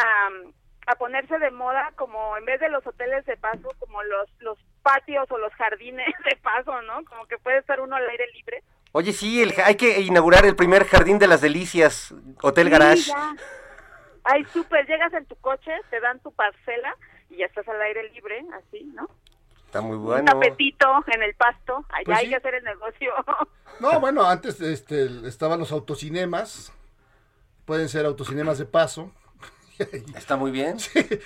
a ponerse de moda como en vez de los hoteles de paso, como los, los patios o los jardines de paso, ¿no? Como que puede estar uno al aire libre. Oye, sí, el, hay que inaugurar el primer jardín de las delicias, Hotel Sí, Garage. ya. Ay, súper, llegas en tu coche, te dan tu parcela y ya estás al aire libre, así, ¿no? Está muy Un bueno. tapetito en el pasto, allá Pues hay sí. que hacer el negocio. No, bueno, antes este, estaban los autocinemas. Pueden ser autocinemas de paso. Está muy bien.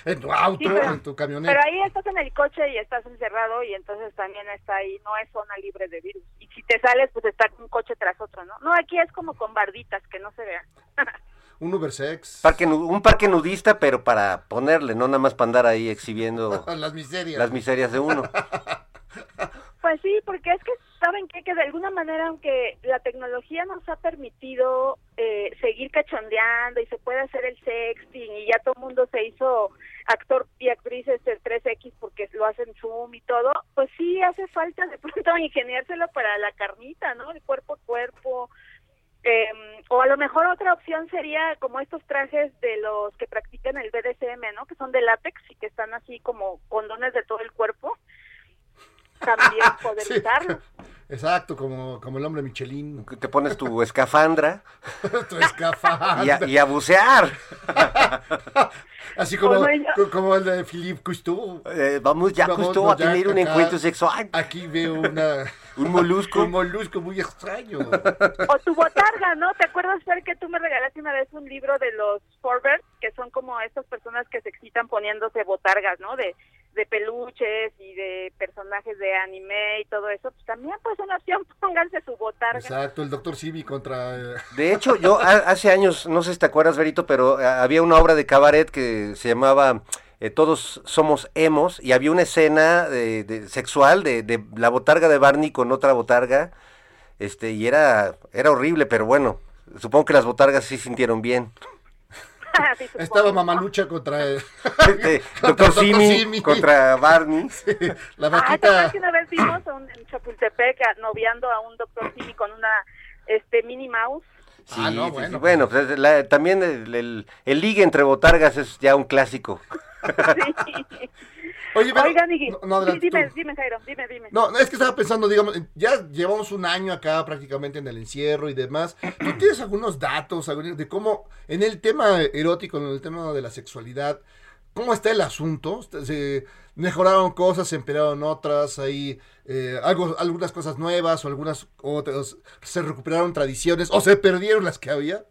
en tu auto, Sí, pero- en tu camioneta. Pero ahí estás en el coche y estás encerrado y entonces también está ahí, no es zona libre de virus. Y si te sales, pues está un coche tras otro, ¿no? No, aquí es como con barditas, que no se vean. Un Ubersex. Parque un parque nudista, pero para ponerle, no nada más para andar ahí exhibiendo Las miserias. las miserias de uno. Pues sí, porque es que saben qué? que de alguna manera, aunque la tecnología nos ha permitido eh, seguir cachondeando y se puede hacer el sexting y ya todo el mundo se hizo actor y actrices del 3X porque lo hacen Zoom y todo, pues sí hace falta de pronto ingeniárselo para la carnita, ¿no? De cuerpo a cuerpo. Eh, o a lo mejor otra opción sería como estos trajes de los que practican el BDSM, ¿no? Que son de látex y que están así como condones de todo el cuerpo. También poder Sí. usarlo. Exacto, como, como el hombre Michelin. Te pones tu escafandra tu escafandra. y a, y a bucear. Así como, Como yo. co- como el de Philippe Cousteau. Eh, vamos ya Vamos, justo a ya tener un acá. encuentro sexual. Aquí veo una, Un molusco. un molusco muy extraño. O tu botarga, ¿no? ¿Te acuerdas, Fer, que tú me regalaste una vez un libro de los Forbert, que son como estas personas que se excitan poniéndose botargas, ¿no? De, de peluches y de personajes de anime y todo eso. Pues también, pues, una opción, pónganse su botarga. Exacto, el doctor Sibi contra... eh, De hecho, yo ha- hace años, no sé si te acuerdas, Berito, pero eh, había una obra de cabaret que se llamaba eh, Todos somos emos y había una escena de, de- sexual de, de la botarga de Barney con otra botarga, este y era era horrible, pero bueno, supongo que las botargas sí sintieron bien. Sí. Estaba Mamalucha contra eh, Este, Contra Doctor Dr. Simi Simi. contra Barney. la Ah, ¿te acuerdas vaquita. que una vez vimos a un, en Chapultepec noviando a un doctor Simi con una este Minnie Mouse? Sí, Ah, no, bueno. bueno, pues, la- también el, el, el ligue entre botargas es ya un clásico. Sí. Oye, pero- Oigan, Iggy, no, dime, dime, Jairo, dime, dime. No, no, es que estaba pensando, digamos, ya llevamos un año acá prácticamente en el encierro y demás. ¿Tú tienes algunos datos de cómo, en el tema erótico, en el tema de la sexualidad, cómo está el asunto? ¿Se mejoraron cosas, se empeoraron otras? ¿Hay eh, algo, algunas cosas nuevas o algunas otras? ¿Se recuperaron tradiciones o se perdieron las que había?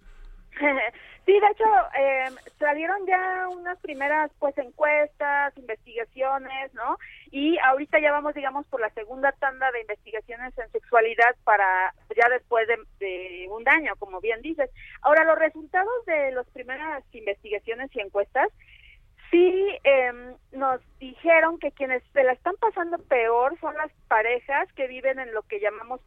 Sí, de hecho, eh, salieron ya unas primeras pues encuestas, investigaciones, ¿no? Y ahorita ya vamos, digamos, por la segunda tanda de investigaciones en sexualidad para ya después de, de un año, como bien dices. Ahora, los resultados de las primeras investigaciones y encuestas sí em, nos dijeron que quienes se la están pasando peor son las parejas que viven en lo que llamamos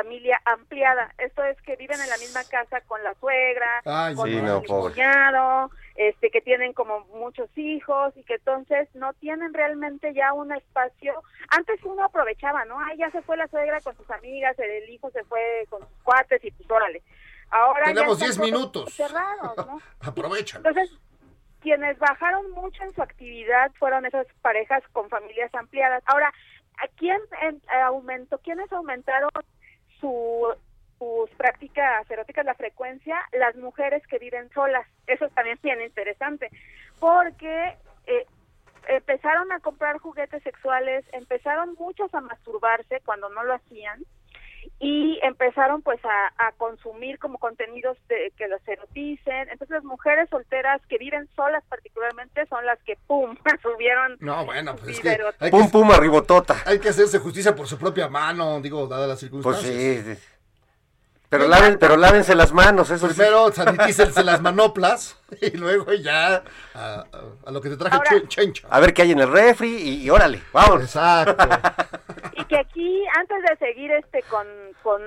familia ampliada. Esto es que viven en la misma casa con la suegra, Ay, con sí, el no, cuñado, este, que tienen como muchos hijos y que entonces no tienen realmente ya un espacio. Antes uno aprovechaba, ¿no? Ay, ya se fue la suegra con sus amigas, el hijo se fue con sus cuates y pues órale. Ahora Tenemos están 10 todos minutos. Cerrados, ¿no? Aprovechan. Entonces, quienes bajaron mucho en su actividad fueron esas parejas con familias ampliadas. Ahora, ¿a quién en- eh, aumentó? ¿Quiénes aumentaron su, sus prácticas eróticas, la frecuencia? Las mujeres que viven solas. Eso es también bien interesante, porque eh, empezaron a comprar juguetes sexuales, empezaron muchos a masturbarse cuando no lo hacían y empezaron pues a, a consumir como contenidos de- que los eroticen. Entonces las mujeres solteras que viven solas particularmente son las que pum subieron No, bueno, pues es que hay Pum que, pum arribotota. hay que hacerse justicia por su propia mano, digo, dadas las Pues circunstancias. sí, sí. Pero laven, pero lávense las manos, eso sí. Primero sanitícense las manoplas y luego ya a, a- a lo que te traje Ahora- chencha. A ver qué hay en el refri y, y órale, vamos. Exacto. Que aquí, antes de seguir este con, con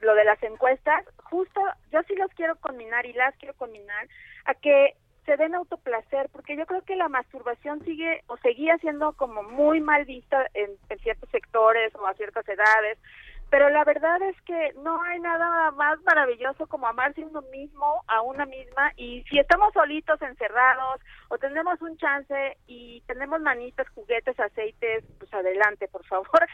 lo de las encuestas, justo yo sí los quiero combinar y las quiero combinar a que se den autoplacer, porque yo creo que la masturbación sigue o seguía siendo como muy mal vista en, en ciertos sectores o a ciertas edades, pero la verdad es que no hay nada más maravilloso como amarse uno mismo, a una misma, y si estamos solitos, encerrados, o tenemos un chance y tenemos manitas, juguetes, aceites, pues adelante, por favor.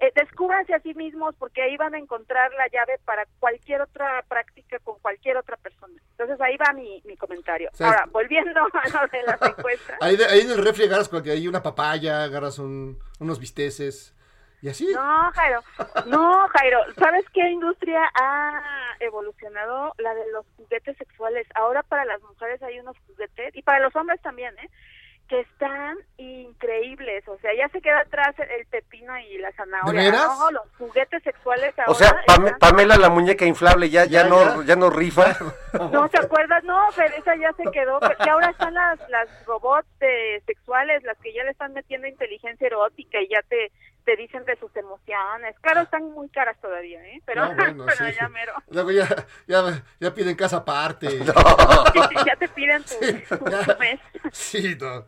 Eh, descúbranse a sí mismos porque ahí van a encontrar la llave para cualquier otra práctica con cualquier otra persona. Entonces ahí va mi, mi comentario. O sea, Ahora, volviendo a lo de las encuestas. Ahí, de- ahí en el refri agarras cualquier, ahí una papaya, agarras un- unos bisteces y así. No, Jairo, no, Jairo, ¿sabes qué industria ha evolucionado? La de los juguetes sexuales. Ahora para las mujeres hay unos juguetes, y para los hombres también, ¿eh? Que están increíbles, o sea, ya se queda atrás el pepino y la zanahoria. ¿De veras? No, los juguetes sexuales ahora O sea, Pam- están- Pamela la muñeca inflable ya, ya, Ya, no, ya. ya no rifa. No, ¿te acuerdas? No, pero esa ya se quedó. Y ahora están las, las robots de sexuales, las que ya le están metiendo inteligencia erótica y ya te, te dicen de sus emociones. Claro, están muy caras todavía, ¿eh? Pero, No, bueno, pero sí. ya mero. Luego ya, ya, ya piden casa aparte. ya te piden tu, tu- ya. tu mes. Sí, no.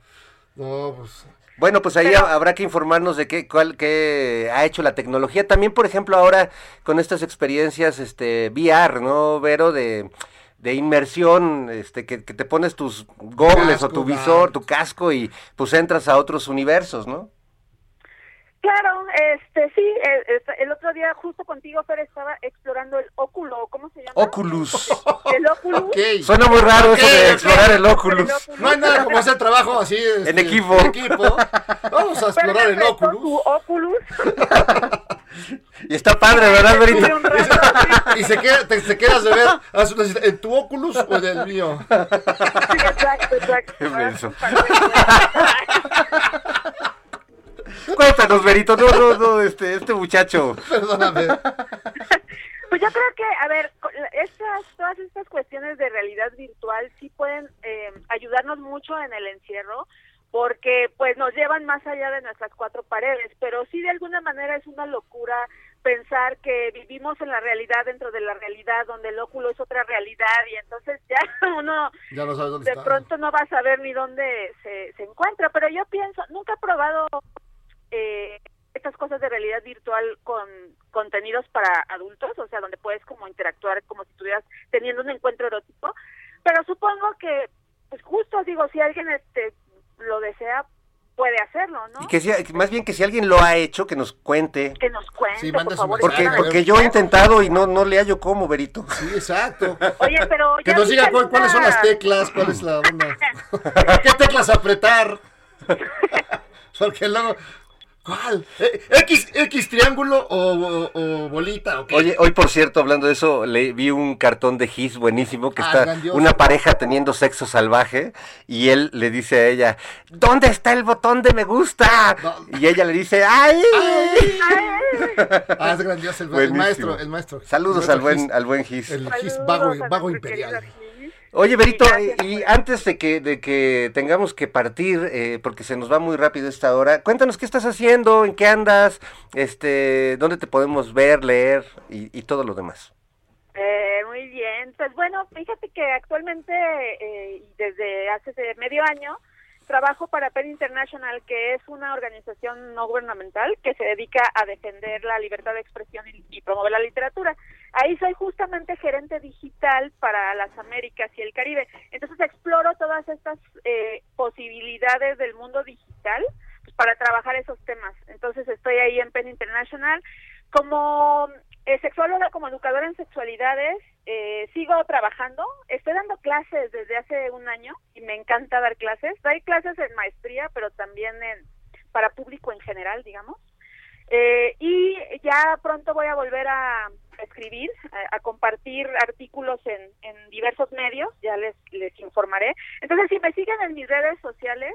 No, pues. Bueno, pues ahí Pero- habrá que informarnos de qué, cuál, qué ha hecho la tecnología. También, por ejemplo, ahora con estas experiencias este, VR, ¿no, Vero? De, de inmersión, este, que, que te pones tus gobles o tu visor, ah. tu casco y pues entras a otros universos, ¿no? Claro, este, sí, el, el- el otro día justo contigo, Fer, estaba explorando el óculo, ¿cómo se llama? Oculus. El óculo. Ok. Suena muy raro eso Ok, de explorar el Oculus. No hay nada como hacer trabajo así. este, En equipo. en equipo. Vamos a explorar el Oculus. su Oculus. Y está padre, ¿verdad, rato, Y se, queda, te, te quedas de ver haz una cita, en tu Oculus o en el mío. sí, exacto, exacto. Qué. Cuéntanos, Verito, no, no, no, este, este muchacho. Perdóname. Pues yo creo que, a ver, estas, todas estas cuestiones de realidad virtual sí pueden eh, ayudarnos mucho en el encierro, porque pues nos llevan más allá de nuestras cuatro paredes, pero sí de alguna manera es una locura pensar que vivimos en la realidad dentro de la realidad, donde el óculo es otra realidad y entonces ya uno Ya no de está. pronto no va a saber ni dónde se, se encuentra, pero yo pienso, nunca he probado eh, estas cosas de realidad virtual con contenidos para adultos, o sea, donde puedes como interactuar como si estuvieras teniendo un encuentro erótico, pero supongo que, pues justo digo, si alguien este lo desea, puede hacerlo, ¿no? Y que si, más bien que si alguien lo ha hecho, que nos cuente. Que nos cuente, Sí, por manda su favor. Porque, porque yo he intentado y no, no le hallo cómo, Verito. Sí, exacto. Oye, pero Que nos diga cuál- cuáles son las teclas, cuál es la onda. ¿Qué teclas apretar? Porque luego. ¿Cuál? Eh, ¿X, X triángulo o, o- o bolita? Oye, hoy por cierto, hablando de eso, le vi un cartón de Gis buenísimo que Ah, está grandioso. una pareja teniendo sexo salvaje y él le dice a ella, ¿dónde está el botón de me gusta? No. Y ella le dice, ¡ay! Ah, es grandioso el, el maestro, el maestro. Saludos El al maestro buen, al buen Gis. El Gis Saludos vago, a vago imperial. Oye, Berito, gracias, y Jorge. antes de que, de que tengamos que partir, eh, porque se nos va muy rápido esta hora, cuéntanos qué estás haciendo, en qué andas, este, dónde te podemos ver, leer y, y todo lo demás. Eh, muy bien, pues bueno, fíjate que actualmente eh, desde hace medio año trabajo para PEN International, que es una organización no gubernamental que se dedica a defender la libertad de expresión y, y promover la literatura. Ahí soy justamente gerente digital para las Américas y el Caribe. Entonces exploro todas estas eh, posibilidades del mundo digital pues, para trabajar esos temas. Entonces estoy ahí en PEN International como eh, sexóloga, como educadora en sexualidades, eh, sigo trabajando. Estoy dando clases desde hace un año y me encanta dar clases. Doy clases en maestría, pero también en para público en general, digamos. Eh, y ya pronto voy a volver a escribir, a, a compartir artículos en, en diversos medios, ya les, les informaré. Entonces, si me siguen en mis redes sociales,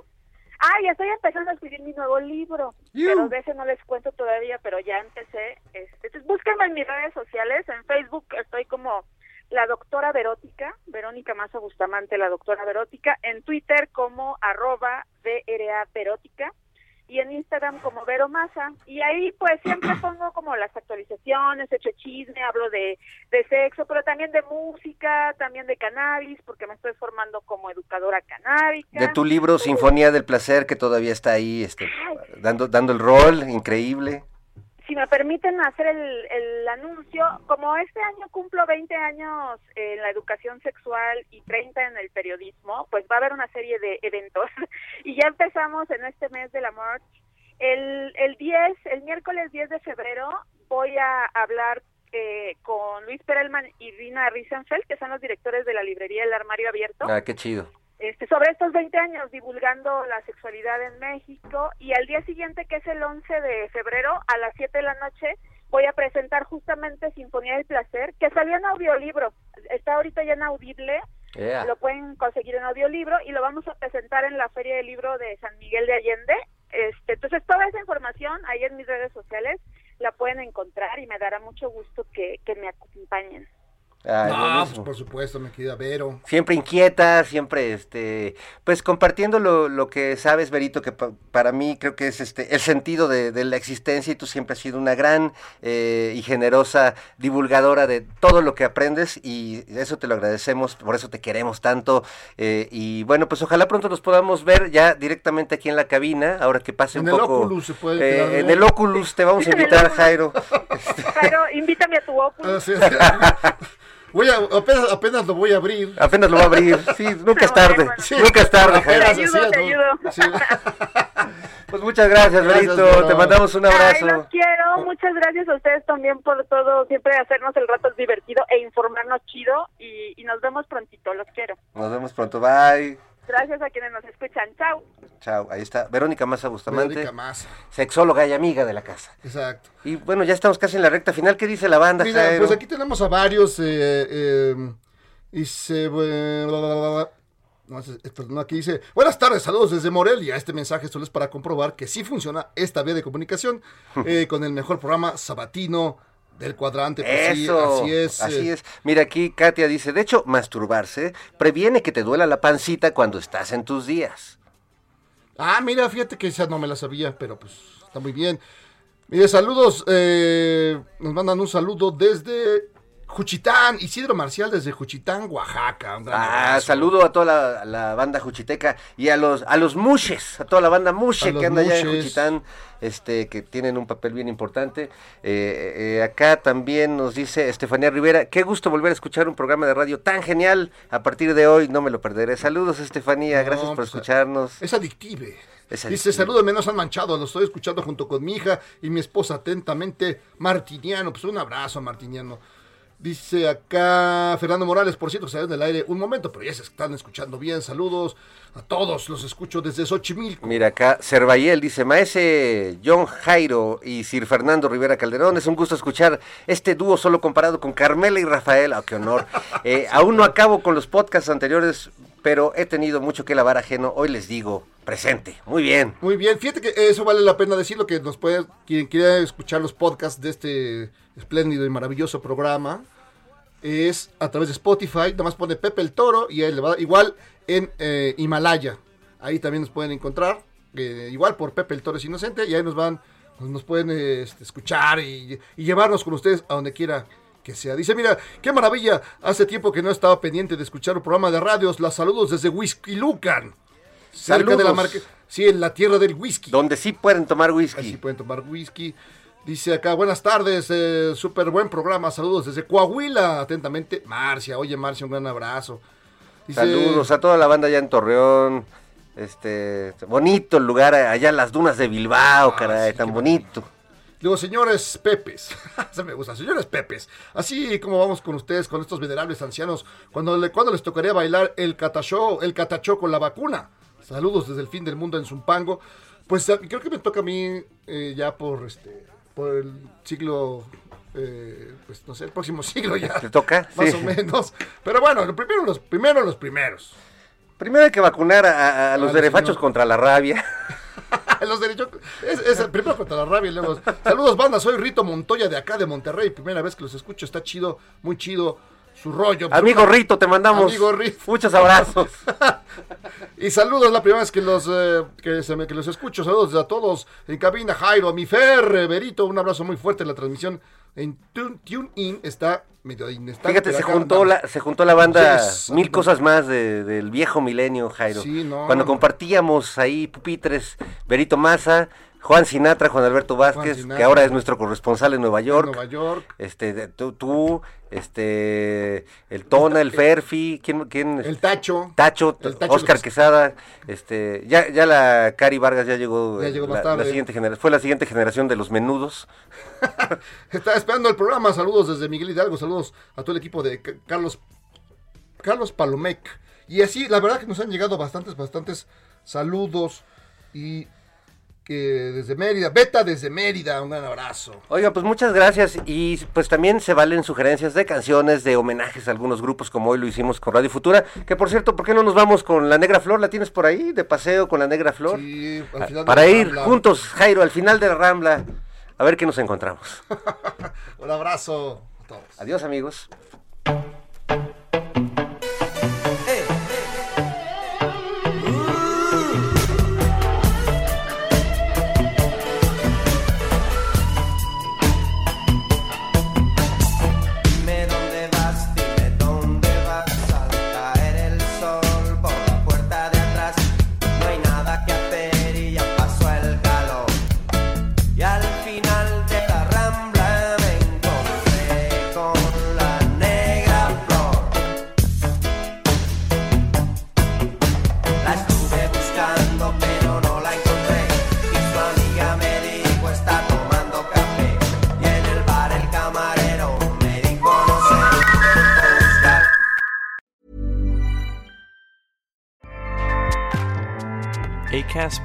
Ah, ya estoy empezando a escribir mi nuevo libro, pero de ese no les cuento todavía, pero ya empecé. Este, entonces, búsquenme en mis redes sociales, en Facebook estoy como la doctora Verótica, Verónica Mazo Bustamante, la doctora Verótica, en Twitter como arroba DRA Verótica y en Instagram como Vero Maza. Y ahí pues siempre pongo como las actualizaciones, echo chisme, hablo de, de sexo, pero también de música, también de cannabis, porque me estoy formando como educadora canábica. De tu libro Sinfonía del Placer, que todavía está ahí, este, dando, dando el rol, increíble. Si me permiten hacer el, el anuncio, como este año cumplo 20 años en la educación sexual y 30 en el periodismo, pues va a haber una serie de eventos y ya empezamos en este mes de la March. El, el 10, el miércoles 10 de febrero voy a hablar eh, con Luis Perelman y Rina Riesenfeld, que son los directores de la librería El Armario Abierto Ah, qué chido. Este, sobre estos 20 años divulgando la sexualidad en México y al día siguiente, que es el 11 de febrero, a las 7 de la noche, voy a presentar justamente Sinfonía del Placer, que salió en audiolibro, está ahorita ya en audible, Yeah. lo pueden conseguir en audiolibro y lo vamos a presentar en la Feria del Libro de San Miguel de Allende. Este, entonces, toda esa información ahí en mis redes sociales la pueden encontrar y me dará mucho gusto que, que me acompañen. Ay, lo no, mismo. pues por supuesto, mi querida Vero. Siempre inquieta, siempre, este, pues compartiendo lo, lo que sabes, Berito, que pa- para mí creo que es este el sentido de, de la existencia y tú siempre has sido una gran eh, y generosa divulgadora de todo lo que aprendes y eso te lo agradecemos, por eso te queremos tanto eh, y bueno, pues ojalá pronto nos podamos ver ya directamente aquí en la cabina, ahora que pase En un el poco. Oculus se puede eh, quedar en el Oculus te vamos a En el invitar, Oculus. Jairo. Jairo, invítame a tu óculos. Voy a, apenas, apenas lo voy a abrir. Apenas lo va a abrir, sí, nunca es tarde. Sí. nunca es tarde, Te ayudo, te ¿no? ayudo. Sí. Pues muchas gracias, Gracias, Berito. Te mandamos un Ay, abrazo. los quiero. Muchas gracias a ustedes también por todo, siempre hacernos el rato divertido e informarnos chido. Y, y nos vemos prontito. Los quiero. Nos vemos pronto. Bye. Gracias a quienes nos escuchan. Chao. Chao. Ahí está. Verónica Massa Bustamante, Verónica Massa. sexóloga y amiga de la casa. Exacto. Y bueno, ya estamos casi en la recta final. ¿Qué dice la banda, Mira, Jairo? pues aquí tenemos a varios. Eh, eh, dice. bue- bla, bla, bla, bla. No, es- esto no, aquí dice, buenas tardes, saludos desde Morelia. Este mensaje solo es para comprobar que sí funciona esta vía de comunicación eh, con el mejor programa sabatino del cuadrante. Pues sí, Eso, así es. así eh, es. Mira aquí, Katia dice, de hecho, masturbarse previene que te duela la pancita cuando estás en tus días. Ah, mira, fíjate que esa no me la sabía, pero pues está muy bien. Mire, saludos, eh, nos mandan un saludo desde Juchitán, Isidro Marcial desde Juchitán, Oaxaca. Un gran Ah, abrazo. saludo a toda la, la banda juchiteca y a los a los mushes, a toda la banda los que anda allá en. Juchitán, este, que tienen un papel bien importante. Eh, eh, acá también nos dice Estefanía Rivera, qué gusto volver a escuchar un programa de radio tan genial. A partir de hoy no me lo perderé. Saludos, Estefanía, No, gracias por pues, escucharnos. Es adictive. Es Dice, saludos, nos han manchado, lo estoy escuchando junto con mi hija y mi esposa atentamente, Martiniano. Pues un abrazo, Martiniano. Dice acá Fernando Morales, por cierto, que salió del aire un momento, pero ya se están escuchando bien. Saludos a todos, los escucho desde Xochimilco. Mira acá, Cervayel dice, Maese John Jairo y Sir Fernando Rivera Calderón, es un gusto escuchar este dúo solo comparado con Carmela y Rafael, ah, qué honor. Eh, aún no acabo con los podcasts anteriores, pero he tenido mucho que lavar ajeno, hoy les digo, presente, muy bien. Muy bien, fíjate que eso vale la pena decirlo, que nos puede, quien quiera escuchar los podcasts de este espléndido y maravilloso programa, es a través de Spotify, nada más pone Pepe el Toro y ahí le va, igual en eh, Himalaya, ahí también nos pueden encontrar, eh, igual por Pepe el Toro es inocente, y ahí nos van, nos, pueden este, escuchar y, y llevarnos con ustedes a donde quiera que sea. Dice, mira, qué maravilla, hace tiempo que no estaba pendiente de escuchar un programa de radios, las saludos desde Whisky Lucan. Cerca de la marca. Sí, en la tierra del whisky. Donde sí pueden tomar Ahí sí whisky. pueden tomar whisky. Dice acá, buenas tardes, eh, súper buen programa, saludos desde Coahuila, atentamente, Marcia. Oye, Marcia, un gran abrazo. Dice, Saludos a toda la banda allá en Torreón. Este, bonito el lugar allá en las dunas de Bilbao, Ah, caray, sí, tan bonito. Digo, señores Pepes, se me gusta, señores Pepes, así como vamos con ustedes, con estos venerables ancianos, cuando, le, cuando les tocaría bailar el catachó, el catachó con la vacuna. Saludos desde el fin del mundo en Zumpango. Pues eh, creo que me toca a mí eh, ya por este por el siglo, eh, pues no sé, el próximo siglo ya. ¿Te toca? Más Sí. o menos. Pero bueno, lo primero los, primero los primeros. Primero hay que vacunar a, los señor. contra la rabia. los derechos. Es, es el primero contra la rabia y luego. Saludos, banda. Soy Rito Montoya de acá de Monterrey. Primera vez que los escucho. Está chido, muy chido. Su rollo. Amigo Rito, te mandamos Amigo Rito. muchos abrazos. Y saludos, la primera vez que los, eh, que, se me- que los escucho. Saludos a todos en cabina. Jairo, mi Fer, Berito. Un abrazo muy fuerte. La transmisión en Tune- TuneIn está medio inestable. Fíjate, se juntó andamos. la, se juntó la banda Yes, mil cosas más de- del viejo milenio, Jairo. Sí, no. Cuando compartíamos ahí pupitres, Berito Maza, Juan Sinatra, Juan Alberto Vázquez, Sinatra. que ahora es nuestro corresponsal en Nueva En York. Nueva York. Este, tú, tú, este, el Tona, el Ferfi, ¿quién, quién? El Tacho. Tacho, El Tacho Oscar. Quesada, este, ya, ya la Cari Vargas ya llegó, Ya llegó la, siguiente generación, fue la siguiente generación de los menudos. Está esperando el programa. Saludos desde Miguel Hidalgo. Saludos a todo el equipo de Carlos Carlos Palomec. Y así, la verdad que nos han llegado bastantes, bastantes saludos. Y que desde Mérida, Beta desde Mérida, un gran abrazo. Oiga, pues muchas gracias y pues también se valen sugerencias de canciones, de homenajes a algunos grupos como hoy lo hicimos con Radio Futura, que por cierto, ¿por qué no nos vamos con la Negra Flor? ¿La tienes por ahí de paseo con la Negra Flor? Sí, al Ah, final de Para ir Rambla. juntos, Jairo, al final de la Rambla, a ver qué nos encontramos. Un abrazo a todos. Adiós amigos.